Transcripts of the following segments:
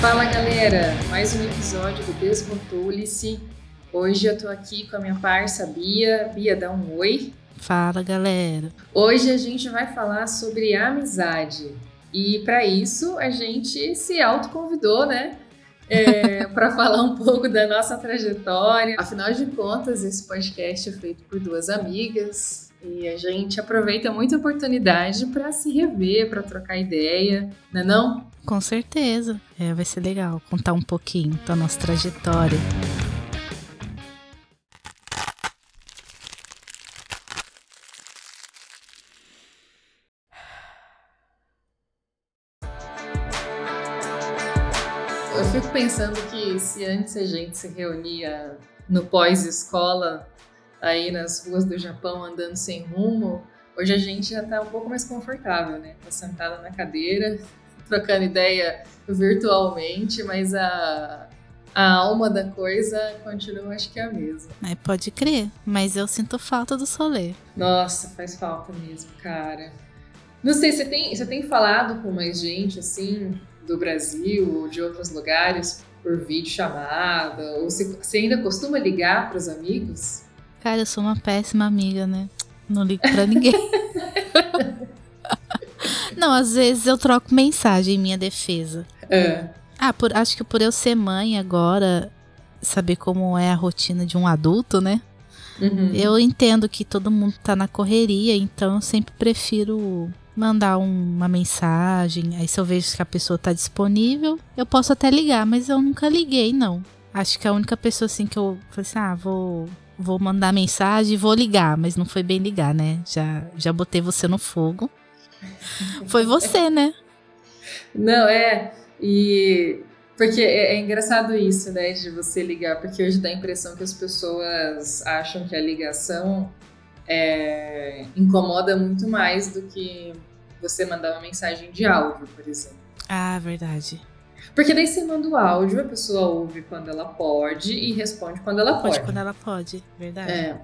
Fala galera, mais um episódio do Desrotule-se. Hoje eu tô aqui com a minha parça Bia. Bia, dá um oi. Fala galera. Hoje a gente vai falar sobre amizade. E para isso a gente se autoconvidou, né? É, para falar um pouco da nossa trajetória. Afinal de contas, esse podcast é feito por duas amigas e a gente aproveita muita oportunidade para se rever, para trocar ideia, não é não? Com certeza. É, vai ser legal contar um pouquinho da nossa trajetória. Eu fico pensando que se antes a gente se reunia no pós-escola, aí nas ruas do Japão andando sem rumo, hoje a gente já tá um pouco mais confortável, né? Tá sentada na cadeira, trocando ideia virtualmente, mas a, a alma da coisa continua, acho que é a mesma. É, pode crer, mas eu sinto falta do solê. Nossa, faz falta mesmo, cara. Não sei, você tem, você tem falado com mais gente, assim, do Brasil ou de outros lugares por vídeo chamada? Ou você, você ainda costuma ligar para os amigos? Cara, eu sou uma péssima amiga, né? Não ligo pra ninguém. Não, às vezes eu troco mensagem em minha defesa. É. Ah, por, acho que por eu ser mãe agora, saber como é a rotina de um adulto, né? Uhum. Eu entendo que todo mundo tá na correria, então eu sempre prefiro mandar um- uma mensagem. Aí se eu vejo que a pessoa tá disponível, eu posso até ligar, mas eu nunca liguei, não. Acho que a única pessoa assim que eu falei assim, ah, vou, vou mandar mensagem e vou ligar, mas não foi bem ligar, né? Já, já botei você no fogo. Foi você, né? Não, é. E. Porque é, é engraçado isso, né, de você ligar, porque hoje dá a impressão que as pessoas acham que a ligação é, incomoda muito mais do que você mandar uma mensagem de áudio, por exemplo. Ah, verdade. Porque daí você manda o áudio, a pessoa ouve quando ela pode e responde quando ela Pode pode. quando ela pode, verdade. É.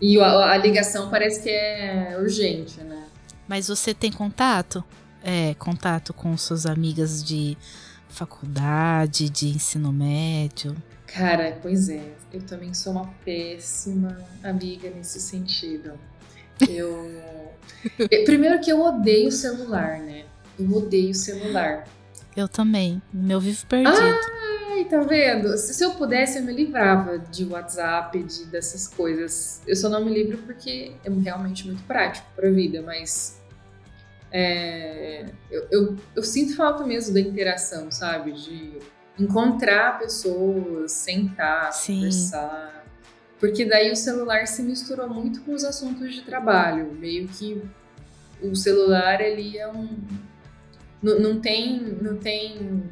E a, a ligação parece que é urgente, né? Mas você tem contato? É, contato com suas amigas de faculdade, de ensino médio? Cara, pois é, eu também sou uma péssima amiga nesse sentido. Eu. Primeiro que eu odeio celular, né? Eu odeio celular. Eu também. Meu vivo perdido. Ai, tá vendo? Se, se eu pudesse, eu me livrava de WhatsApp, de, dessas coisas. Eu só não me livro porque é realmente muito prático pra vida, mas. é, eu, eu, eu sinto falta mesmo da interação, sabe? De encontrar pessoas, sentar, Sim. conversar. Porque daí o celular se misturou muito com os assuntos de trabalho. Meio que o celular, ele é um. Não, não tem, não tem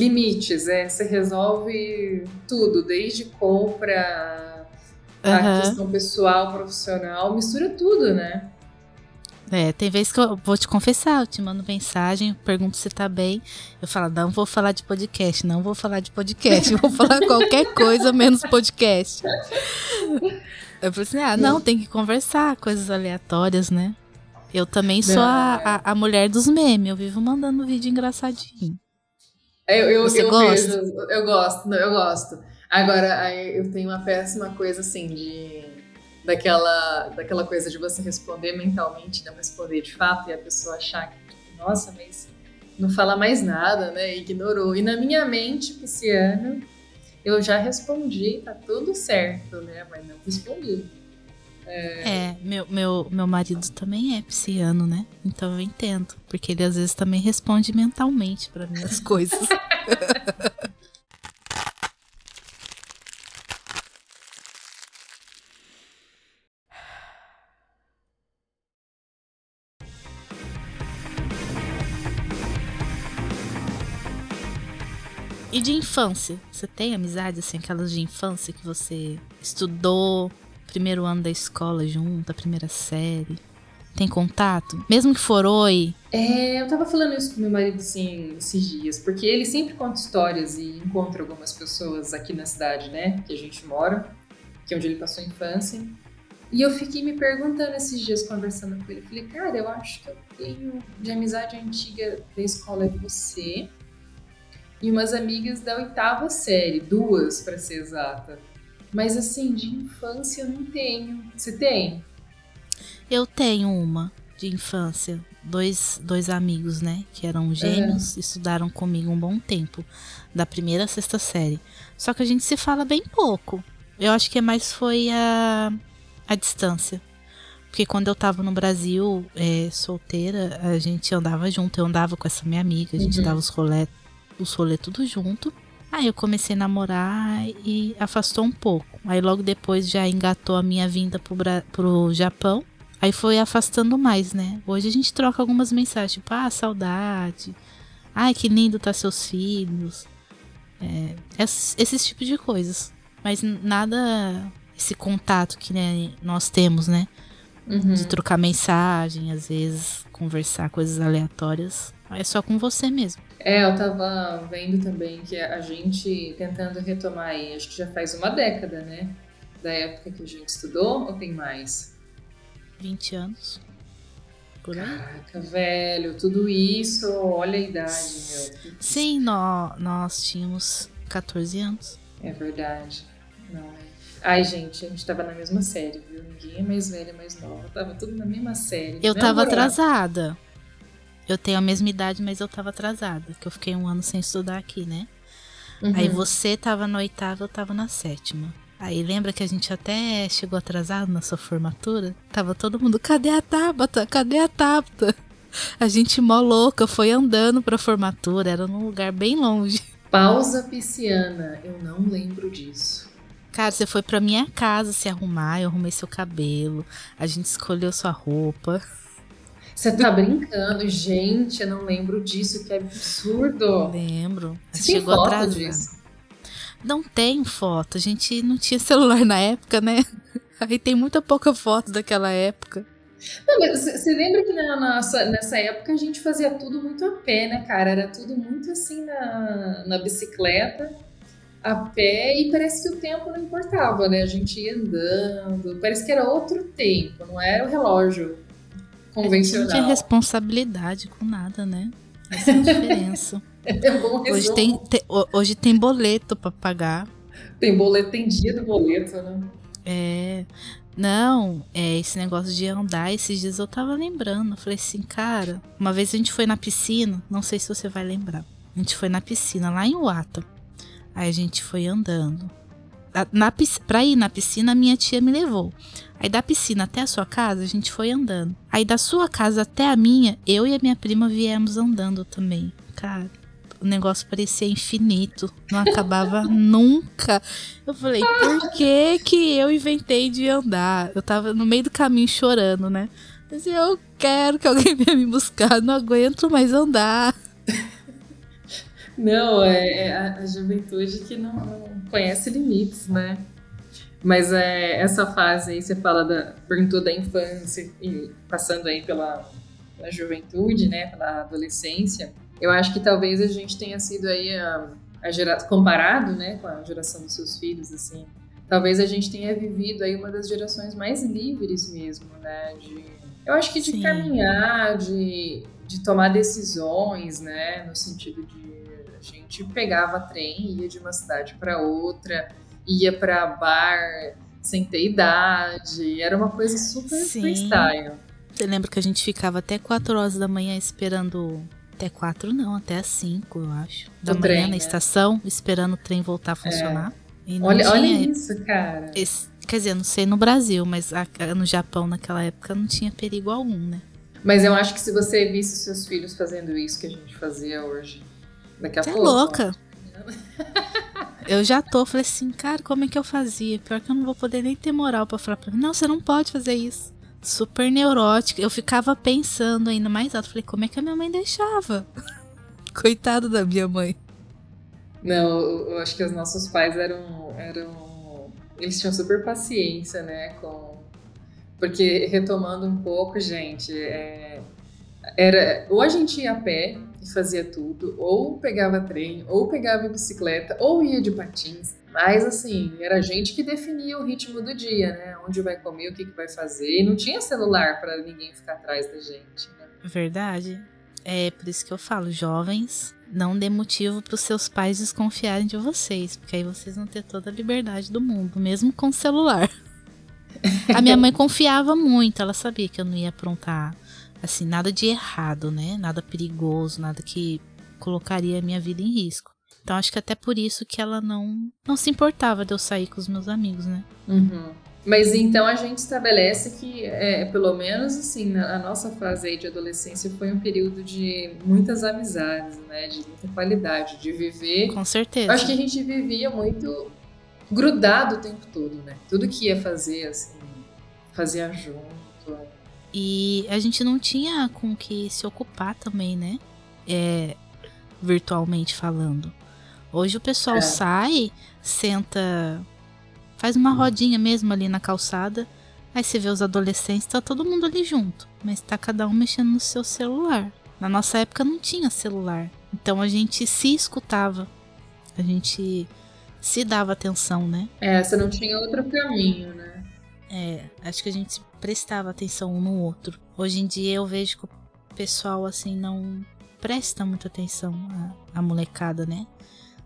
limites, é. Você resolve tudo, desde compra, a Aham. questão pessoal, profissional, mistura tudo, né? É, tem vezes que eu vou te confessar, eu te mando mensagem, pergunto se tá bem. Eu falo, não vou falar de podcast, não vou falar de podcast, vou falar qualquer coisa menos podcast. Eu falei assim, ah, não, tem que conversar, coisas aleatórias, né? Eu também sou a, a, a mulher dos memes, eu vivo mandando vídeo engraçadinho. Eu, eu, Você eu gosta? vejo- eu gosto, eu gosto. Agora, eu tenho uma péssima coisa assim de. Daquela, daquela coisa de você responder mentalmente, não responder de fato, e a pessoa achar que, nossa, mas não fala mais nada, né? Ignorou. E na minha mente, pisciano, eu já respondi, tá tudo certo, né? Mas não respondi. É, meu, meu, meu marido também é pisciano, né? Então eu entendo. Porque ele às vezes também responde mentalmente pra mim as coisas. E de infância? Você tem amizade, assim, aquelas de infância que você estudou, primeiro ano da escola junto, a primeira série? Tem contato? Mesmo que for oi, É, eu tava falando isso com meu marido assim, esses dias, porque ele sempre conta histórias e encontra algumas pessoas aqui na cidade, né, que a gente mora, que é onde ele passou a infância. E eu fiquei me perguntando esses dias, conversando com ele, falei, cara, eu acho que eu tenho de amizade antiga da escola é você. e umas amigas da oitava série, duas para ser exata. Mas assim, de infância eu não tenho. Você tem? Eu tenho uma de infância. Dois, dois amigos, né? Que eram gêmeos, estudaram comigo um bom tempo. Da primeira à sexta série. Só que a gente se fala bem pouco. Eu acho que mais foi a, a distância. Porque quando eu tava no Brasil, é, solteira, a gente andava junto. Eu andava com essa minha amiga, a gente Uhum. dava os rolê, os rolê tudo junto. Aí eu comecei a namorar e afastou um pouco. Aí logo depois já engatou a minha vinda pro, Bra- pro Japão. Aí foi afastando mais, né? Hoje a gente troca algumas mensagens, tipo, ah, saudade. Ai, que lindo tá seus filhos. É, esses, esses tipos de coisas. Mas nada esse contato que né, nós temos, né? Uhum. De trocar mensagem, às vezes conversar coisas aleatórias. É só com você mesmo. É, eu tava vendo também que a gente tentando retomar aí, acho que já faz uma década, né? Da época que a gente estudou, ou tem mais? 20 anos. Por aí. Caraca, velho, tudo isso, olha a idade, meu. Sim, nó- nós tínhamos 14 anos. É verdade. Não é. Ai, gente, a gente tava na mesma série, viu? Ninguém é mais velha, mais nova. Tava tudo na mesma série. Eu Mesmo tava atrasada. Eu tenho a mesma idade, mas eu tava atrasada. Que eu fiquei um ano sem estudar aqui, né? Uhum. Aí você tava na oitava, eu tava na sétima. Aí lembra que a gente até chegou atrasado na sua formatura? Tava todo mundo, cadê a Tabata? Cadê a Tabata? A gente mó louca, foi andando pra formatura, era num lugar bem longe. Pausa pisciana, eu não lembro disso. Cara, você foi pra minha casa se arrumar, eu arrumei seu cabelo, a gente escolheu sua roupa. Você tá brincando? Gente, eu não lembro disso, que absurdo. Lembro. Você tem Chegou foto atrasado. disso? Não tem foto, a gente não tinha celular na época, né? Aí tem muita pouca foto daquela época. Não, mas você você lembra que na nossa, nessa época a gente fazia tudo muito a pé, né, cara? Era tudo muito assim na, na bicicleta, a pé, e parece que o tempo não importava, né? A gente ia andando, parece que era outro tempo, não era o relógio Não convencional. tinha responsabilidade com nada, né? Essa é a diferença. É bom hoje, tem, te- ho- hoje tem boleto pra pagar. Tem boleto, tem dia do boleto, né? É. Não, é esse negócio de andar, esses dias eu tava lembrando. Eu falei assim, cara, uma vez a gente foi na piscina, não sei se você vai lembrar. A gente foi na piscina lá em Uata. Aí a gente foi andando. Na, pra ir na piscina, a minha tia me levou. Aí da piscina até a sua casa, a gente foi andando. Aí da sua casa até a minha, eu e a minha prima viemos andando também. Cara, o negócio parecia infinito. Não acabava nunca. Eu falei, por que que eu inventei de andar? Eu tava no meio do caminho chorando, né? Mas eu quero que alguém venha me buscar, não aguento mais andar. Não, é, é a, a juventude que não, não conhece limites, né? Mas é, essa fase aí, você fala da. perguntou da infância e passando aí pela, pela juventude, né? Pela adolescência. Eu acho que talvez a gente tenha sido aí a, a gera, comparado, né, com a geração dos seus filhos, assim. Talvez a gente tenha vivido aí uma das gerações mais livres mesmo, né? De, eu acho que de Sim. caminhar, de, de tomar decisões, né? No sentido de gente pegava trem, ia de uma cidade para outra, ia para bar sem ter idade, era uma coisa super Sim. freestyle. Você lembra que a gente ficava até 4 horas da manhã esperando. Até 4 não, até as 5, eu acho. Da manhã trem, na né? estação, esperando o trem voltar a funcionar. E não Olha, olha isso, cara. esse- quer dizer, não sei no Brasil, mas a- no Japão naquela época não tinha perigo algum, né? Mas eu acho que se você visse seus filhos fazendo isso que a gente fazia hoje, daqui a Você é pouco. louca. Eu já tô, falei assim, cara, como é que eu fazia? Pior que eu não vou poder nem ter moral pra falar pra mim. Não, você não pode fazer isso. Super neurótica. Eu ficava pensando ainda mais alto. Falei, como é que a minha mãe deixava? Coitado da minha mãe. Não, eu eu acho que os nossos pais eram, eram. Eles tinham super paciência, né? Com... Porque, retomando um pouco, gente, é, era ou a gente ia a pé e fazia tudo, ou pegava trem, ou pegava bicicleta, ou ia de patins. Mas, assim, era a gente que definia o ritmo do dia, né? Onde vai comer, o que, que vai fazer. E não tinha celular para ninguém ficar atrás da gente, né? Verdade. É por isso que eu falo, jovens, não dê motivo para os seus pais desconfiarem de vocês, porque aí vocês vão ter toda a liberdade do mundo, mesmo com o celular. A minha mãe confiava muito, ela sabia que eu não ia aprontar assim nada de errado, né? Nada perigoso, nada que colocaria a minha vida em risco. Então acho que até por isso que ela não não se importava de eu sair com os meus amigos, né? Uhum. Mas então a gente estabelece que, é, pelo menos assim, na, a nossa fase aí de adolescência foi um período de muitas amizades, né? De muita qualidade, de viver. Com certeza. Acho que a gente vivia muito grudado o tempo todo, né? Tudo que ia fazer, assim, fazia junto. E a gente não tinha com que se ocupar também, né? É, virtualmente falando. Hoje o pessoal é. sai, senta Faz uma rodinha mesmo ali na calçada. Aí você vê os adolescentes, tá todo mundo ali junto. Mas tá cada um mexendo no seu celular. Na nossa época não tinha celular. Então a gente se escutava. A gente se dava atenção, né? É, você não tinha outro caminho, né? É, acho que a gente prestava atenção um no outro. Hoje em dia eu vejo que o pessoal assim não presta muita atenção à, à molecada, né?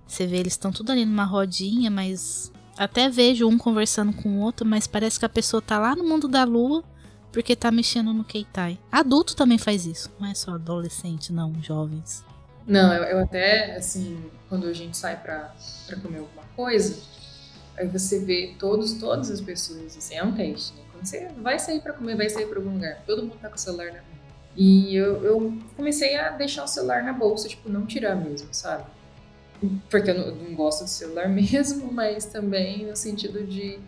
Você vê, eles estão tudo ali numa rodinha, mas até vejo um conversando com o outro, mas parece que a pessoa tá lá no mundo da lua porque tá mexendo no Keitai. Adulto também faz isso, não é só adolescente, não, jovens. Não, eu, eu até, assim, quando a gente sai pra, pra comer alguma coisa, aí você vê todos, todas as pessoas, assim, é um teste, né? Quando você vai sair pra comer, vai sair pra algum lugar, todo mundo tá com o celular na mão. E eu, eu comecei a deixar o celular na bolsa, tipo, não tirar mesmo, sabe? porque eu não, não gosto de celular mesmo, mas também no sentido de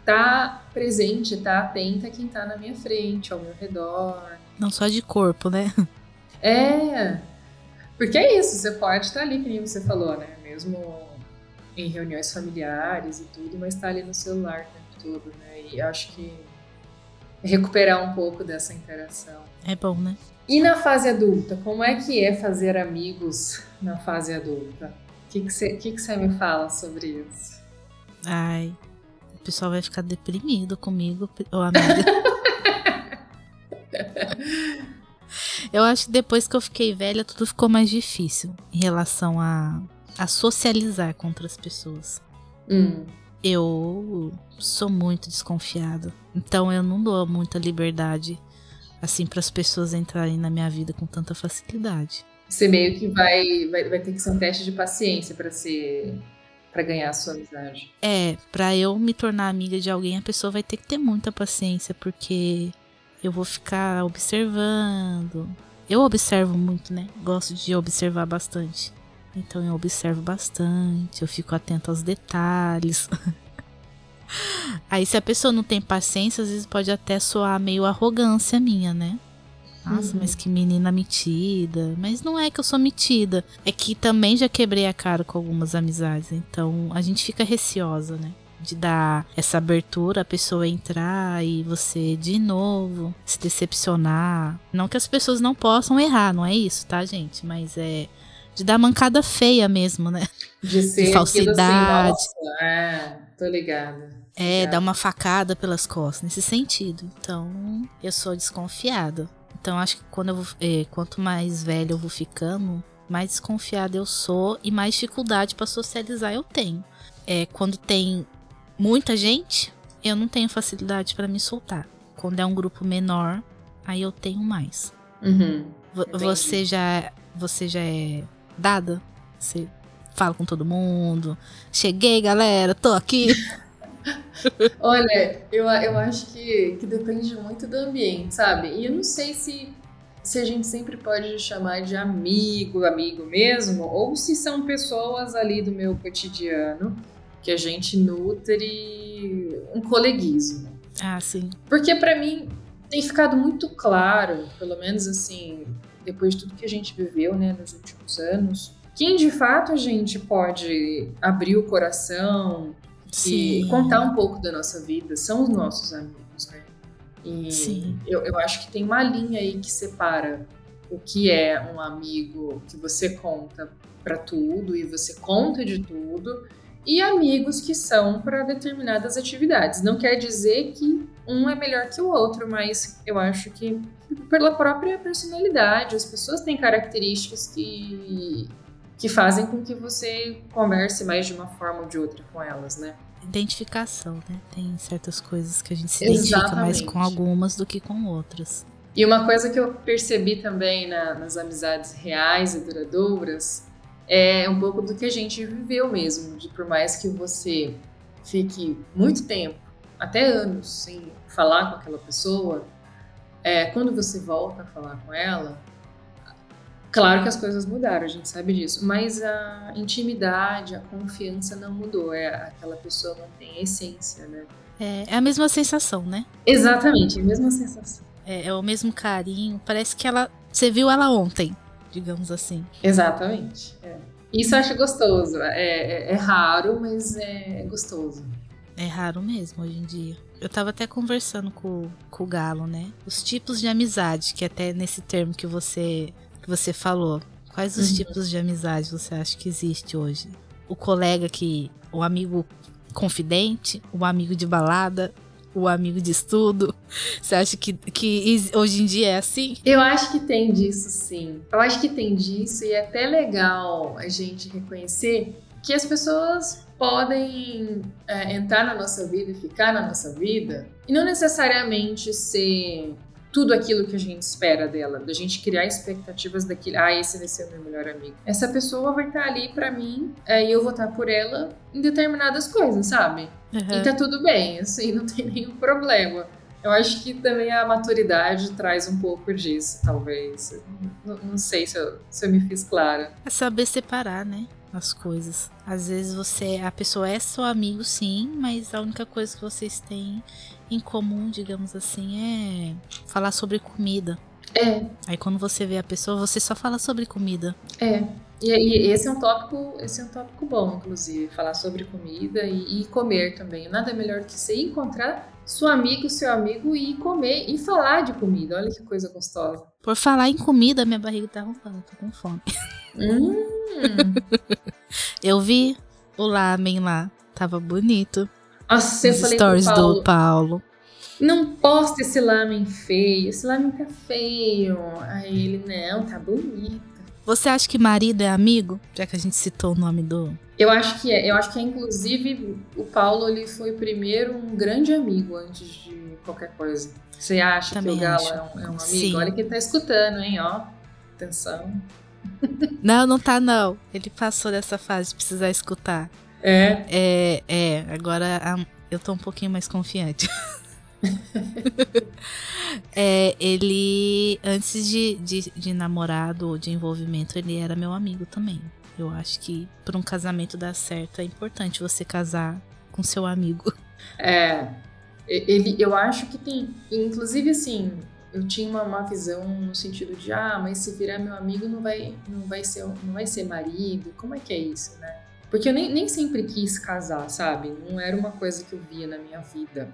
estar tá presente, estar tá atenta a quem está na minha frente, ao meu redor. Não só de corpo, né? É, porque é isso, você pode estar tá ali, que nem você falou, né? Mesmo em reuniões familiares e tudo, mas estar tá ali no celular o tempo todo, né? E acho que recuperar um pouco dessa interação. É bom, né? E na fase adulta, como é que é fazer amigos na fase adulta? que você que que me fala sobre isso? Ai, o pessoal vai ficar deprimido comigo, ô amiga. eu acho que depois que eu fiquei velha, tudo ficou mais difícil em relação a, a socializar com outras pessoas. Hum. Eu sou muito desconfiada. Então eu não dou muita liberdade assim para as pessoas entrarem na minha vida com tanta facilidade. Você meio que vai, vai, vai ter que ser um teste de paciência para ser para ganhar a sua amizade. É, para eu me tornar amiga de alguém, a pessoa vai ter que ter muita paciência, porque eu vou ficar observando. Eu observo muito, né? Gosto de observar bastante. Então eu observo bastante, eu fico atento aos detalhes. Aí se a pessoa não tem paciência, às vezes pode até soar meio arrogância minha, né? Nossa, uhum. mas que menina metida. Mas não é que eu sou metida. É que também já quebrei a cara com algumas amizades. Então a gente fica receosa, né? De dar essa abertura, a pessoa entrar e você de novo se decepcionar. Não que as pessoas não possam errar, não é isso, tá, gente? Mas é de dar mancada feia mesmo, né? De ser de falsidade. Assim, é, tô ligada. É, dar uma facada pelas costas, nesse sentido. Então, eu sou desconfiada. Então acho que quando eu vou, é, quanto mais velho eu vou ficando, mais desconfiada eu sou e mais dificuldade para socializar eu tenho. É, quando tem muita gente, eu não tenho facilidade para me soltar. Quando é um grupo menor, aí eu tenho mais. Uhum, você já você já é dada? Você fala com todo mundo? Cheguei, galera, tô aqui. Olha, eu, eu acho que, que depende muito do ambiente, sabe? E eu não sei se, se a gente sempre pode chamar de amigo, amigo mesmo, ou se são pessoas ali do meu cotidiano que a gente nutre um coleguismo. Ah, sim. Porque para mim tem ficado muito claro, pelo menos assim, depois de tudo que a gente viveu, né, nos últimos anos, quem de fato a gente pode abrir o coração, Sim. e contar um pouco da nossa vida são os nossos amigos, né? E Sim. Eu, eu acho que tem uma linha aí que separa o que é um amigo que você conta para tudo e você conta de tudo e amigos que são para determinadas atividades. Não quer dizer que um é melhor que o outro, mas eu acho que pela própria personalidade, as pessoas têm características que que fazem com que você converse mais de uma forma ou de outra com elas, né? Identificação, né? Tem certas coisas que a gente se Exatamente. identifica mais com algumas do que com outras. E uma coisa que eu percebi também na, nas amizades reais e duradouras é um pouco do que a gente viveu mesmo, de por mais que você fique muito tempo, até anos, sem falar com aquela pessoa, é, quando você volta a falar com ela, claro que as coisas mudaram, a gente sabe disso, mas a intimidade, a confiança não mudou, é aquela pessoa mantém a essência, né? É, é a mesma sensação, né? Exatamente, é a mesma sensação. É, é o mesmo carinho, parece que ela, você viu ela ontem, digamos assim. Exatamente. É. Isso eu acho gostoso. É, é, é, raro, mas é gostoso. É raro mesmo hoje em dia. Eu tava até conversando com, com o Galo, né? Os tipos de amizade, que até nesse termo que você, que você falou. Quais os uhum. tipos de amizade você acha que existe hoje? O colega que. O amigo confidente, o amigo de balada, o amigo de estudo? Você acha que, que hoje em dia é assim? Eu acho que tem disso, sim. Eu acho que tem disso e é até legal a gente reconhecer que as pessoas podem é, entrar na nossa vida e ficar na nossa vida e não necessariamente ser tudo aquilo que a gente espera dela, da gente criar expectativas daquilo, ah, esse vai ser o meu melhor amigo. Essa pessoa vai estar ali para mim é, e eu vou estar por ela em determinadas coisas, sabe? Uhum. E tá tudo bem, assim, não tem nenhum problema. Eu acho que também a maturidade traz um pouco disso, talvez. Não, não sei se eu, se eu me fiz clara. É saber separar, né? As coisas. Às vezes você, a pessoa é seu amigo, sim, mas a única coisa que vocês têm em comum, digamos assim, é falar sobre comida. É. Aí quando você vê a pessoa, você só fala sobre comida. É. E, e esse é um tópico, esse é um tópico bom, inclusive, falar sobre comida e, e comer também. Nada melhor que você encontrar sua amiga, seu amigo e comer e falar de comida. Olha que coisa gostosa. Por falar em comida, minha barriga tá roncando, tô com fome. Hum. Eu vi o lamen lá, tava bonito. Nossa, eu falei stories Paulo, do Paulo. Não posta esse lamen feio, esse lamen tá feio. Aí ele, não, tá bonito. Você acha que marido é amigo? Já que a gente citou o nome do. Eu acho que é. Eu acho que é, inclusive, o Paulo ele foi primeiro um grande amigo antes de qualquer coisa. Você acha Também que o Galo é um, é um, amigo? Sim. Olha que ele tá escutando, hein? Ó, atenção. Não, não tá, não. Ele passou dessa fase de precisar escutar. É? É, é. Agora eu tô um pouquinho mais confiante. é, ele, antes de, de, de namorado ou de envolvimento, ele era meu amigo também. Eu acho que para um casamento dar certo é importante você casar com seu amigo. É, ele, eu acho que tem, inclusive assim, eu tinha uma, uma, visão no sentido de ah, mas se virar meu amigo não vai, não vai ser, não vai ser marido. Como é que é isso, né? Porque eu nem, nem sempre quis casar, sabe? Não era uma coisa que eu via na minha vida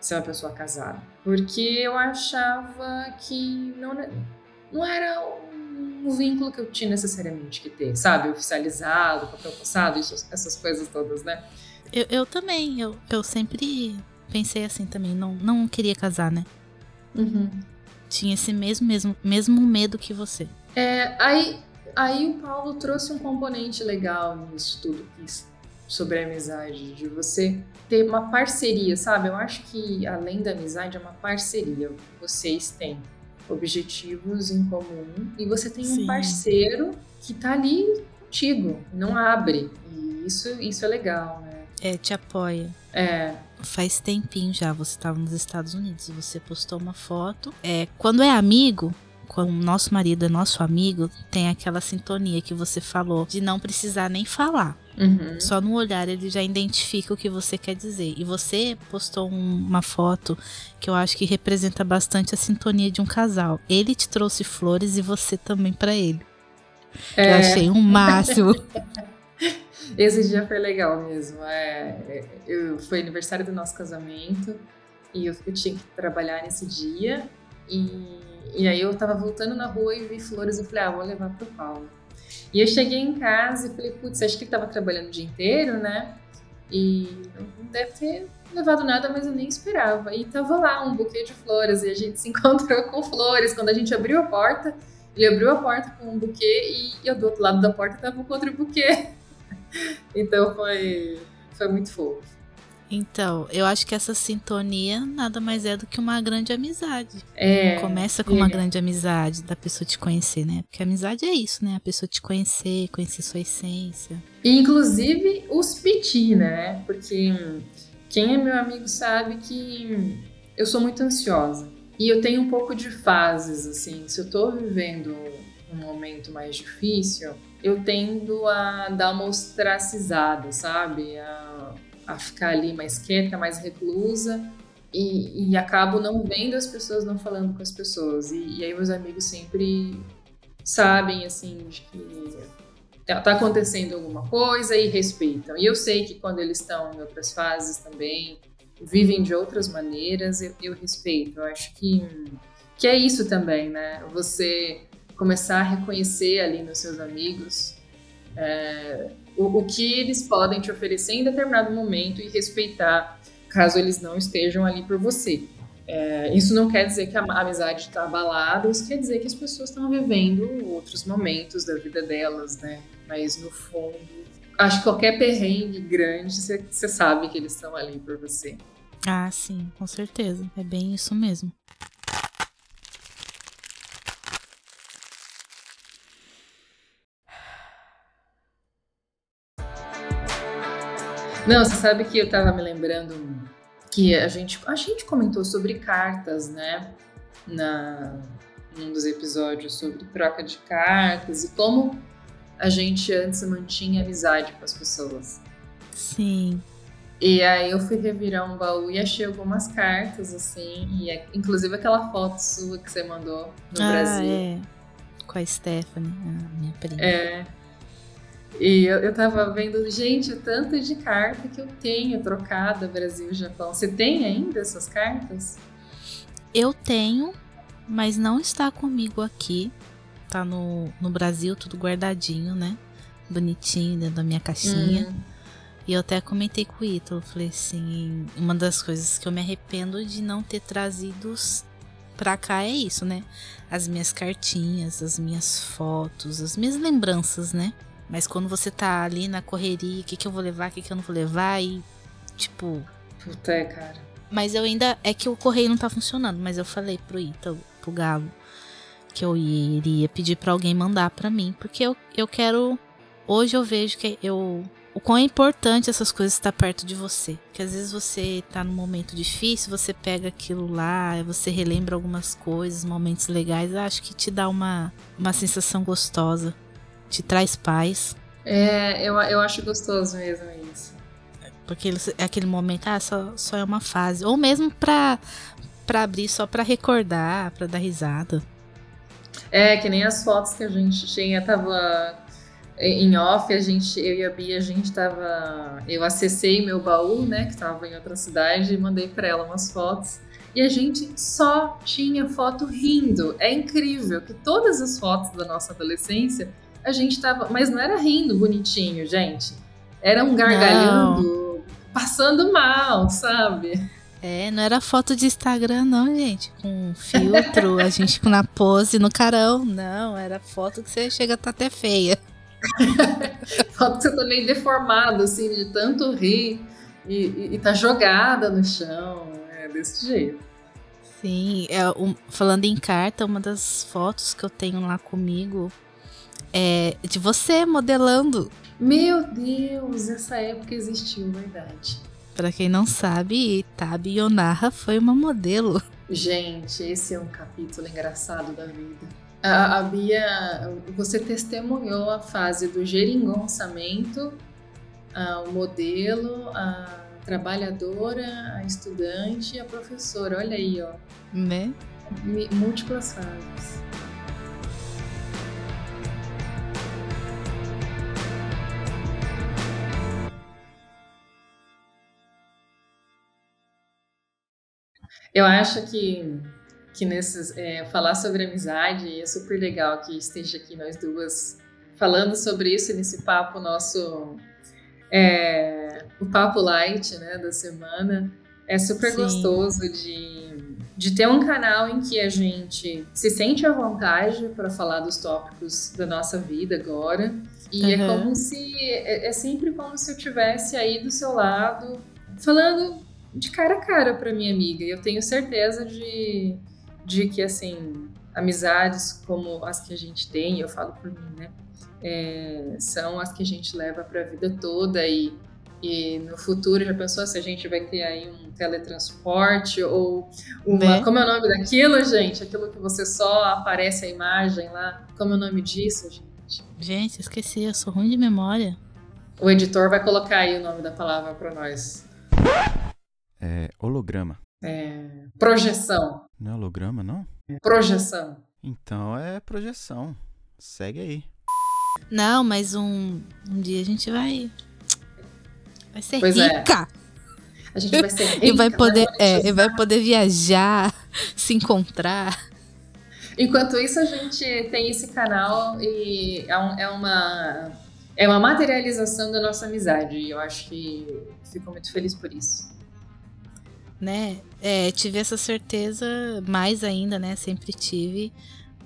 ser uma pessoa casada. Porque eu achava que não, não era um, um vínculo que eu tinha necessariamente que ter, sabe? Oficializado, papel passado, isso, essas coisas todas, né? Eu, eu também, eu, eu sempre pensei assim também, não, não queria casar, né? Uhum. Tinha esse mesmo, mesmo, mesmo medo que você. É, aí, aí o Paulo trouxe um componente legal nisso tudo, sobre a amizade, de você ter uma parceria, sabe? Eu acho que além da amizade é uma parceria. Vocês têm objetivos em comum e você tem Sim. um parceiro que tá ali contigo, não abre. E isso, isso é legal, né? É, te apoia. É. Faz tempinho já, você estava nos Estados Unidos, você postou uma foto. É, quando é amigo, quando nosso marido é nosso amigo, tem aquela sintonia que você falou de não precisar nem falar. Uhum. Só no olhar ele já identifica o que você quer dizer. E você postou um, uma foto que eu acho que representa bastante a sintonia de um casal. Ele te trouxe flores e você também para ele. É. Eu achei um máximo. Esse dia foi legal mesmo. É, é, eu, foi aniversário do nosso casamento e eu, eu tinha que trabalhar nesse dia. E, e aí eu tava voltando na rua e vi flores e falei, ah, vou levar pro Paulo. E eu cheguei em casa e falei, putz, acho que ele tava trabalhando o dia inteiro, né? E não deve ter levado nada, mas eu nem esperava. E tava lá um buquê de flores e a gente se encontrou com flores. Quando a gente abriu a porta, ele abriu a porta com um buquê e eu do outro lado da porta tava com outro buquê. então foi, foi muito fofo. Então, eu acho que essa sintonia nada mais é do que uma grande amizade. É, Começa com uma grande amizade da pessoa te conhecer, né? Porque amizade é isso, né? A pessoa te conhecer, conhecer sua essência. E, inclusive os piti, né? Porque quem é meu amigo sabe que eu sou muito ansiosa. E eu tenho um pouco de fases, assim. Se eu tô vivendo um momento mais difícil, eu tendo a dar uma ostracizada, sabe? A a ficar ali mais quieta, mais reclusa e, e acabo não vendo as pessoas, não falando com as pessoas. E, e aí meus amigos sempre sabem, assim, de que tá, tá acontecendo alguma coisa e respeitam. E eu sei que quando eles estão em outras fases também, vivem de outras maneiras, eu, eu respeito. Eu acho que, que é isso também, né? Você começar a reconhecer ali nos seus amigos é, o, o que eles podem te oferecer em determinado momento e respeitar caso eles não estejam ali por você. É, isso não quer dizer que a amizade está abalada, isso quer dizer que as pessoas estão vivendo outros momentos da vida delas, né? Mas no fundo, acho que qualquer perrengue grande, você sabe que eles estão ali por você. Ah, sim, com certeza. É bem isso mesmo. Não, você sabe que eu tava me lembrando que a gente, a gente comentou sobre cartas, né? Na, num dos episódios sobre troca de cartas e como a gente antes mantinha amizade com as pessoas. Sim. E aí eu fui revirar um baú e achei algumas cartas, assim, e é, inclusive aquela foto sua que você mandou no ah, Brasil. É. Com a Stephanie, a minha prima. É. E eu, eu tava vendo, gente, o tanto de carta que eu tenho trocada Brasil e Japão. Você tem ainda essas cartas? Eu tenho, mas não está comigo aqui. Tá no, no Brasil, tudo guardadinho, né? Bonitinho dentro da minha caixinha. Hum. E eu até comentei com o Ítalo, falei assim, uma das coisas que eu me arrependo de não ter trazido pra cá é isso, né? As minhas cartinhas, as minhas fotos, as minhas lembranças, né? Mas quando você tá ali na correria, o que, que eu vou levar, o que, que eu não vou levar, e tipo. Puta, é, cara. Mas eu ainda. É que o correio não tá funcionando, mas eu falei pro Ítalo, pro Galo, que eu iria pedir para alguém mandar para mim, porque eu, eu quero. Hoje eu vejo que eu. O quão é importante essas coisas estar perto de você. Que às vezes você tá num momento difícil, você pega aquilo lá, você relembra algumas coisas, momentos legais, acho que te dá uma, uma sensação gostosa te traz paz. É, eu, eu acho gostoso mesmo isso. Porque é aquele momento, ah, só, só é uma fase. Ou mesmo pra, pra abrir só pra recordar, pra dar risada. É, que nem as fotos que a gente tinha, tava em off, a gente, eu e a Bia, a gente tava. Eu acessei meu baú, né, que tava em outra cidade, e mandei pra ela umas fotos. E a gente só tinha foto rindo. É incrível que todas as fotos da nossa adolescência a gente tava. Mas não era rindo bonitinho, gente. Era um gargalhando, não. passando mal, sabe? É, não era foto de Instagram, não, gente. Com filtro, a gente na pose no carão. Não, era foto que você chega a tá até feia. foto que você tá meio deformado, assim, de tanto rir e, e, e tá jogada no chão. É desse jeito. Sim, é, um, falando em carta, uma das fotos que eu tenho lá comigo é, de você modelando. Meu Deus, essa época existiu, verdade. Para quem não sabe, Tabi Yonara foi uma modelo. Gente, esse é um capítulo engraçado da vida. A, a Bia, você testemunhou a fase do geringonçamento, o modelo, a trabalhadora, a estudante e a professora. Olha aí, ó. Né? Múltiplas fases. Eu acho que, que nesses, é, falar sobre amizade é super legal que esteja aqui nós duas falando sobre isso nesse papo nosso. É, o papo light, né, da semana. É super Sim. gostoso de, de ter um canal em que a gente se sente à vontade para falar dos tópicos da nossa vida agora. E uhum. é como se. É, é sempre como se eu tivesse aí do seu lado, falando de cara a cara para minha amiga. E eu tenho certeza de, de que, assim, amizades como as que a gente tem, eu falo por mim, né? É, são as que a gente leva para a vida toda e, e no futuro já pensou se a gente vai ter aí um teletransporte ou uma, né? como é o nome daquilo, gente? Aquilo que você só aparece a imagem lá, como é o nome disso, gente? Gente, esqueci, eu sou ruim de memória. O editor vai colocar aí o nome da palavra para nós. É holograma. É, projeção. Não é holograma, não? É, projeção. Então é projeção. Segue aí. Não, mas um, um dia a gente vai. Vai ser pois é. rica. É. A gente vai ser rica. e vai poder, é, e vai poder viajar, se encontrar. Enquanto isso, a gente tem esse canal e é, um, é uma é uma materialização da nossa amizade. E eu acho que fico muito feliz por isso né? É, tive essa certeza, mais ainda, né? Sempre tive.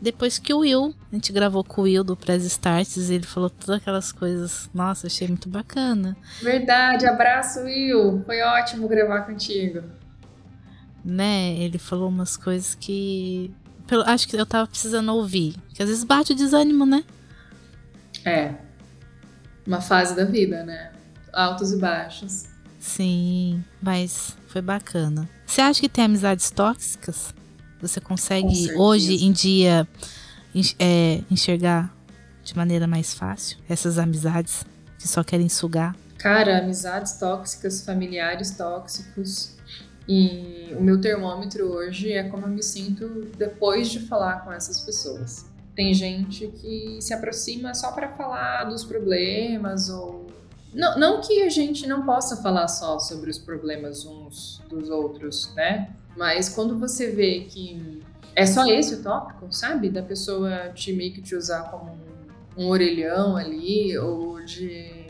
Depois que o Will, a gente gravou com o Will do Press Starts, ele falou todas aquelas coisas. Nossa, achei muito bacana. Verdade, abraço, Will. Foi ótimo gravar contigo. Né? Ele falou umas coisas que. Acho que eu tava precisando ouvir. Que às vezes bate o desânimo, né? É. Uma fase da vida, né? Altos e baixos. Sim, mas foi bacana. Você acha que tem amizades tóxicas? Você consegue hoje em dia é, enxergar de maneira mais fácil essas amizades que só querem sugar? Cara, amizades tóxicas, familiares tóxicos. E o meu termômetro hoje é como eu me sinto depois de falar com essas pessoas. Tem gente que se aproxima só para falar dos problemas ou não, não que a gente não possa falar só sobre os problemas uns dos outros, né? Mas quando você vê que é só esse o tópico, sabe? Da pessoa te meio que te usar como um, um orelhão ali, ou de.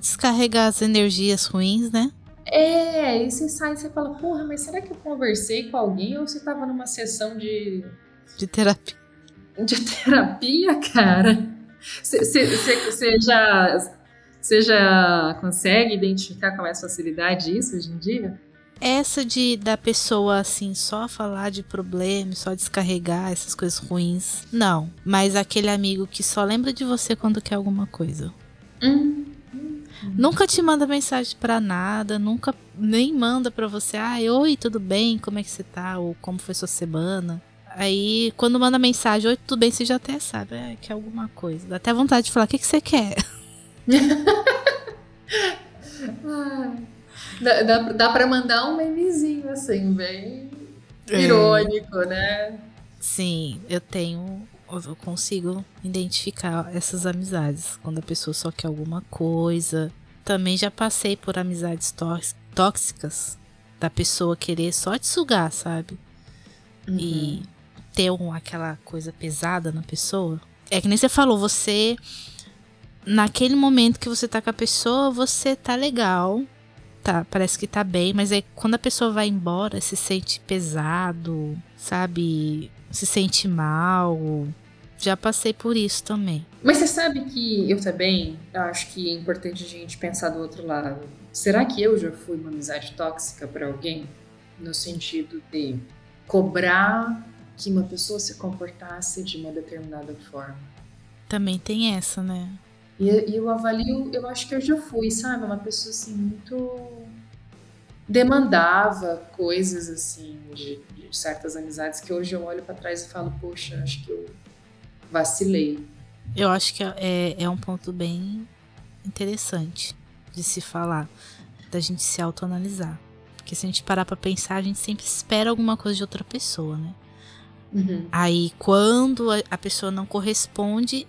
Descarregar as energias ruins, né? É, aí você sai e você fala, porra, mas será que eu conversei com alguém ou você tava numa sessão de. De terapia. De terapia, cara? Você já você já consegue identificar com mais facilidade isso hoje em dia? Essa de da pessoa assim só falar de problemas, só descarregar essas coisas ruins, não. Mas aquele amigo que só lembra de você quando quer alguma coisa. Hum. Nunca te manda mensagem para nada, nunca nem manda para você, ah, oi, tudo bem? Como é que você tá? Ou como foi sua semana? Aí, quando manda mensagem, oi, tudo bem, você já até sabe, é, quer alguma coisa. Dá até vontade de falar, o que, que você quer? dá, dá, dá pra mandar um memezinho assim, bem é. irônico, né? Sim, eu tenho. Eu consigo identificar essas amizades. Quando a pessoa só quer alguma coisa. Também já passei por amizades tóxicas. Da pessoa querer só te sugar, sabe? Uhum. E ter um, aquela coisa pesada na pessoa. É que nem você falou, você naquele momento que você tá com a pessoa, você tá legal, tá, parece que tá bem, mas aí quando a pessoa vai embora, se sente pesado, sabe? Se sente mal. Já passei por isso também. Mas você sabe que eu também acho que é importante a gente pensar do outro lado. Será que eu já fui uma amizade tóxica para alguém? No sentido de cobrar que uma pessoa se comportasse de uma determinada forma. Também tem essa, né? E, eu avalio, eu acho que eu já fui, sabe? Uma pessoa assim, muito. demandava coisas assim, de, de certas amizades que hoje eu olho para trás e falo, poxa, acho que eu vacilei. Eu acho que é, é um ponto bem interessante de se falar, da gente se autoanalisar. Porque se a gente parar pra pensar, a gente sempre espera alguma coisa de outra pessoa, né? Uhum. Aí, quando a pessoa não corresponde,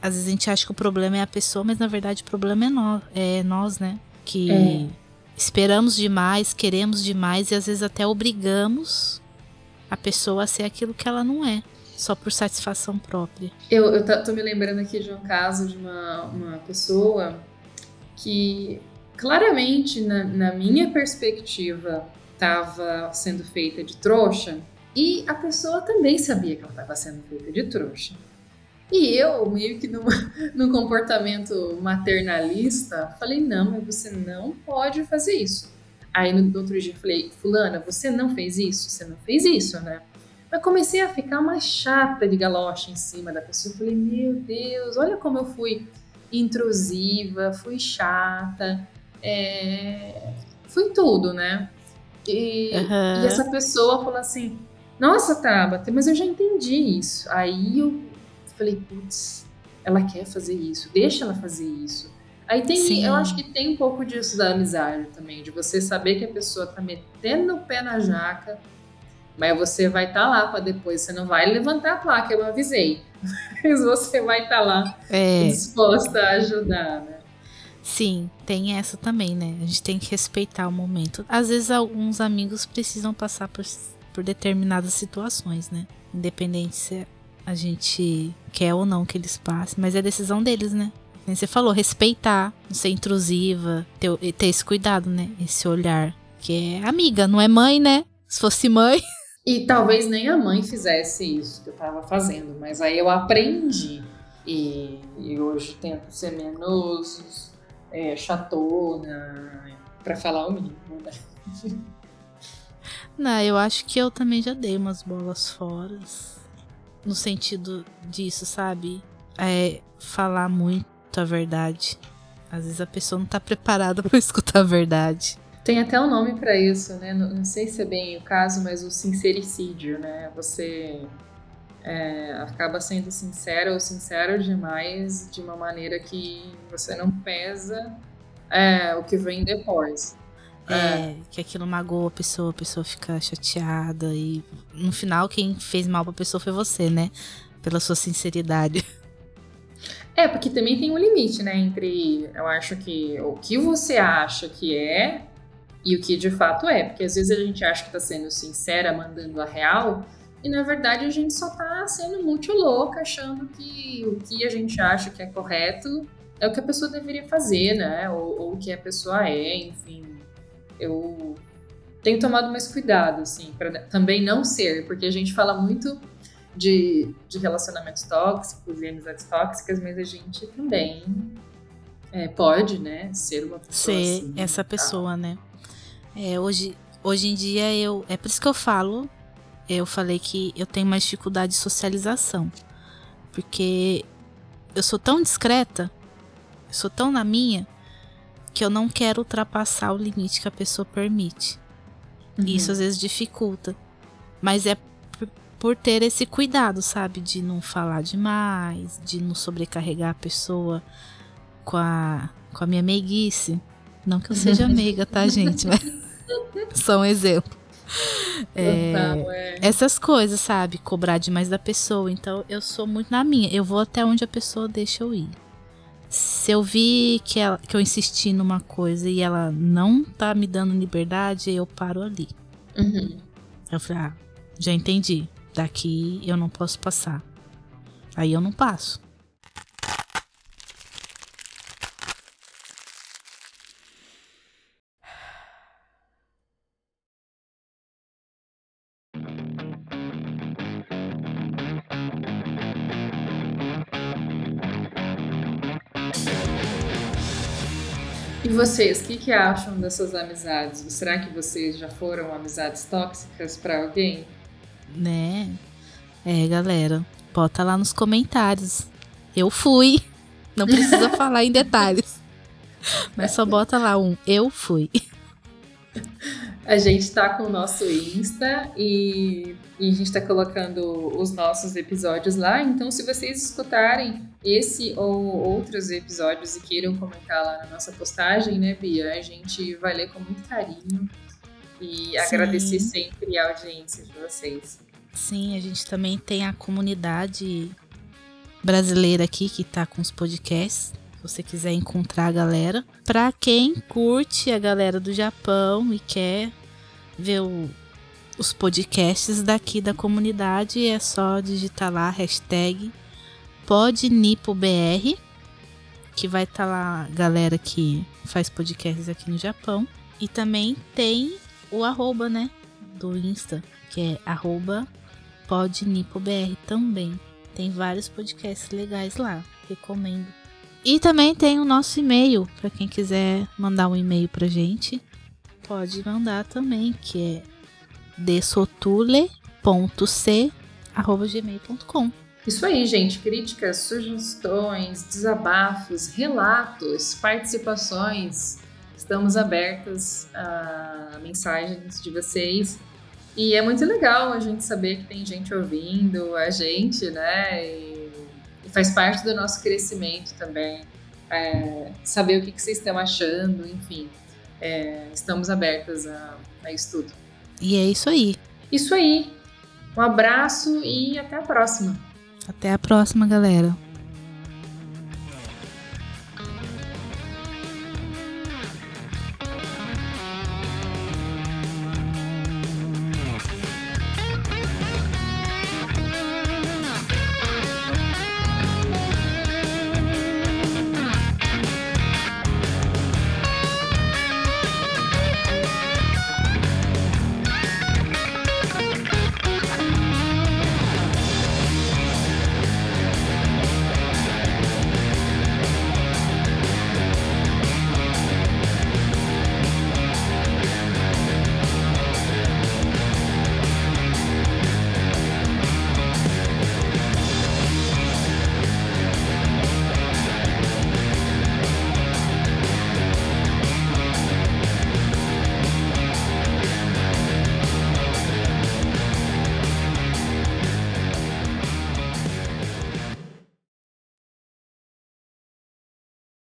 às vezes a gente acha que o problema é a pessoa, mas na verdade o problema é nós, é nós né? Que é. esperamos demais, queremos demais e às vezes até obrigamos a pessoa a ser aquilo que ela não é, só por satisfação própria. Eu, eu tô me lembrando aqui de um caso de uma, uma pessoa que claramente, na, na minha perspectiva, estava sendo feita de trouxa e a pessoa também sabia que ela estava sendo feita de trouxa. E eu, meio que num, comportamento maternalista, falei: não, mas você não pode fazer isso. Aí no outro dia eu falei: Fulana, você não fez isso? Você não fez isso, né? Mas comecei a ficar uma chata de galocha em cima da pessoa. Eu falei: meu Deus, olha como eu fui intrusiva, fui chata, é... fui tudo, né? E, uhum. e essa pessoa falou assim: Nossa, Tabata, mas eu já entendi isso. Aí eu falei: Putz, ela quer fazer isso, deixa ela fazer isso. Aí tem, Sim. eu acho que tem um pouco disso da amizade também, de você saber que a pessoa tá metendo o pé na jaca, mas você vai estar tá lá para depois, você não vai levantar a placa, eu avisei. Mas você vai estar tá lá é. disposta a ajudar, né? Sim, tem essa também, né? A gente tem que respeitar o momento. Às vezes alguns amigos precisam passar por, por determinadas situações, né? Independente se a gente quer ou não que eles passem, mas é decisão deles, né? Como você falou, respeitar, não ser intrusiva, ter, ter esse cuidado, né? Esse olhar. Que é amiga, não é mãe, né? Se fosse mãe. E talvez nem a mãe fizesse isso que eu tava fazendo, mas aí eu aprendi. E, e hoje tento ser menos é, chatona, para falar o mínimo, né? Não, eu acho que eu também já dei umas bolas fora. No sentido disso, sabe? É falar muito a verdade. Às vezes a pessoa não tá preparada para escutar a verdade. Tem até um nome para isso, né? Não, não, sei se é bem o caso, mas o sincericídio, né? Você é, acaba sendo sincero ou sincero demais de uma maneira que você não pesa é, o que vem depois. É, é, que aquilo magoa a pessoa, a pessoa fica chateada e no final quem fez mal pra pessoa foi você, né? Pela sua sinceridade. É, porque também tem um limite, né? Entre eu acho que o que você acha que é e o que de fato é. Porque às vezes a gente acha que tá sendo sincera, mandando a real, e na verdade a gente só tá sendo muito louca, achando que o que a gente acha que é correto é o que a pessoa deveria fazer, né? Ou, ou o que a pessoa é, enfim. Eu tenho tomado mais cuidado, assim, para também não ser, porque a gente fala muito de, de relacionamentos tóxicos e amizades tóxicas, mas a gente também é, pode, né, ser uma pessoa ser assim, essa pessoa, né? É, hoje, hoje em dia eu é por isso que eu falo eu falei que eu tenho mais dificuldade de socialização. Porque eu sou tão discreta, eu sou tão na minha, que eu não quero ultrapassar o limite que a pessoa permite. Uhum. E isso às vezes dificulta. Mas é por ter esse cuidado, sabe? De não falar demais, de não sobrecarregar a pessoa com a, com a minha meiguice. Não que eu seja meiga, tá, gente? Mas só um exemplo. É, é. Essas coisas, sabe? Cobrar demais da pessoa. Então eu sou muito na minha. Eu vou até onde a pessoa deixa eu ir. Se eu vi que, ela, que eu insisti numa coisa e ela não tá me dando liberdade, eu paro ali. Uhum. Eu falei, ah, já entendi. Daqui eu não posso passar. Aí eu não passo. Vocês, o que, que acham dessas amizades? Será que vocês já foram amizades tóxicas para alguém? Né? É, galera, bota lá nos comentários. Eu fui. Não precisa falar em detalhes. Mas só bota lá um eu fui. A gente tá com o nosso Insta e, e, a gente tá colocando os nossos episódios lá. Então, se vocês escutarem esse ou outros episódios e queiram comentar lá na nossa postagem, né, Bia? A gente vai ler com muito carinho e Sim. agradecer sempre a audiência de vocês. Sim, a gente também tem a comunidade brasileira aqui que tá com os podcasts você quiser encontrar a galera. Pra quem curte a galera do Japão e quer ver o, os podcasts daqui da comunidade, é só digitar lá hashtag PodNipoBR que vai estar tá lá a galera que faz podcasts aqui no Japão. E também tem o arroba, né? Do Insta, que é arroba podnipobr também. Tem vários podcasts legais lá, recomendo. E também tem o nosso e-mail, para quem quiser mandar um e-mail pra gente, pode mandar também, que é desotule.c@gmail.com. Isso aí, gente. Críticas, sugestões, desabafos, relatos, participações. Estamos abertas a mensagens de vocês. E é muito legal a gente saber que tem gente ouvindo a gente, né? E, faz parte do nosso crescimento também. É, saber o que, vocês estão achando, enfim. É, estamos abertas a, a isso tudo. E é isso aí. Isso aí. Um abraço e até a próxima. Até a próxima, galera.